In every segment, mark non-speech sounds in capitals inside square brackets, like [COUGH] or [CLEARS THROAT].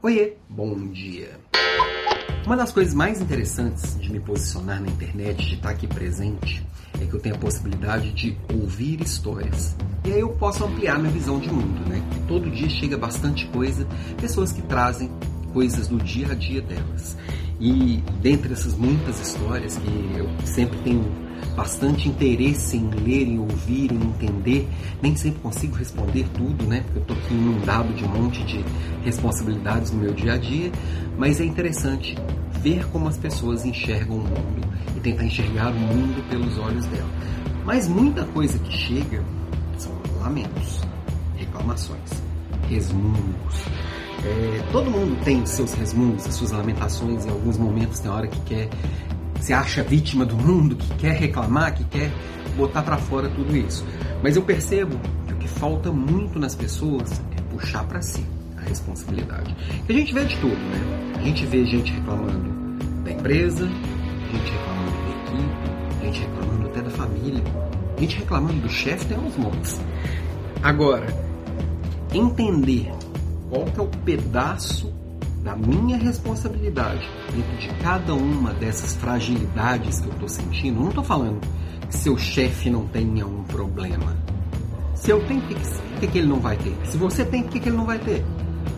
Oiê, bom dia. Uma das coisas mais interessantes de me posicionar na internet, de estar aqui presente, é que eu tenho a possibilidade de ouvir histórias. E aí eu posso ampliar minha visão de mundo, né? Todo dia chega bastante coisa, pessoas que trazem coisas do dia a dia delas. E dentre essas muitas histórias que eu sempre tenho bastante interesse em ler, em ouvir, em entender. Nem sempre consigo responder tudo, né? Porque eu estou aqui inundado de um monte de responsabilidades no meu dia a dia. Mas é interessante ver como as pessoas enxergam o mundo e tentar enxergar o mundo pelos olhos dela. Mas muita coisa que chega são lamentos, reclamações, resmungos. É, todo mundo tem seus resmungos, as suas lamentações. Em alguns momentos tem hora que quer se acha vítima do mundo, que quer reclamar, que quer botar para fora tudo isso. Mas eu percebo que o que falta muito nas pessoas é puxar para si a responsabilidade. A gente vê de tudo, né? A gente vê gente reclamando da empresa, gente reclamando da equipe, gente reclamando até da família, gente reclamando do chefe tem uns montes. Agora, entender qual que é o pedaço da minha responsabilidade dentro de cada uma dessas fragilidades que eu estou sentindo, não estou falando que seu chefe não tenha um problema. Se eu tenho, o que, que, ele não vai ter? Se você tem, o que, que ele não vai ter?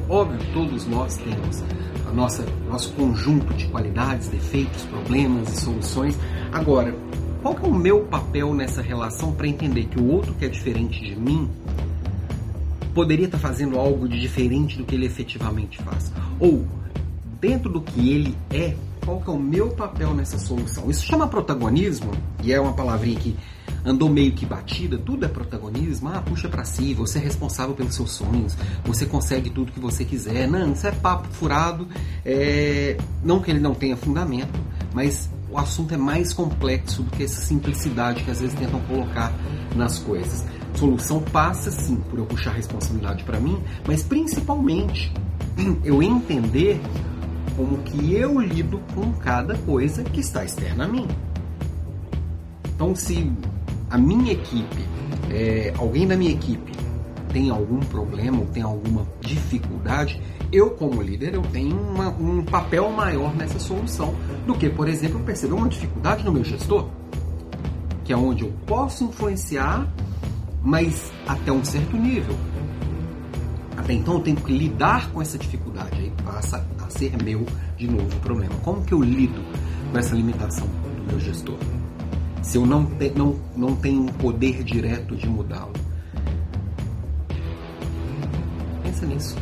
Óbvio, todos nós temos a nossa nosso conjunto de qualidades, defeitos, problemas e soluções. Agora, qual é o meu papel nessa relação para entender que o outro que é diferente de mim poderia estar fazendo algo de diferente do que ele efetivamente faz? Ou, dentro do que ele é, qual que é o meu papel nessa solução? Isso chama protagonismo, e é uma palavrinha que andou meio que batida, tudo é protagonismo, ah, puxa para si, você é responsável pelos seus sonhos, você consegue tudo que você quiser. Não, isso é papo furado, é... não que ele não tenha fundamento, mas o assunto é mais complexo do que essa simplicidade que às vezes tentam colocar nas coisas solução passa sim por eu puxar a responsabilidade para mim, mas principalmente [CLEARS THROAT] eu entender como que eu lido com cada coisa que está externa a mim. Então, se a minha equipe, é, alguém da minha equipe tem algum problema ou tem alguma dificuldade, eu como líder eu tenho uma, um papel maior nessa solução do que, por exemplo, perceber uma dificuldade no meu gestor, que é onde eu posso influenciar mas até um certo nível. Até então eu tenho que lidar com essa dificuldade, aí passa a ser meu de novo o problema. Como que eu lido com essa limitação do meu gestor? Se eu não, te, não, não tenho um poder direto de mudá-lo. Pensa nisso.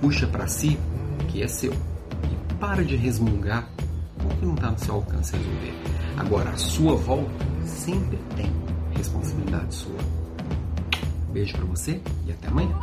Puxa para si o que é seu. E para de resmungar o que não está no seu alcance resolver. Agora, a sua volta sempre tem responsabilidade sua. Beijo para você e até amanhã.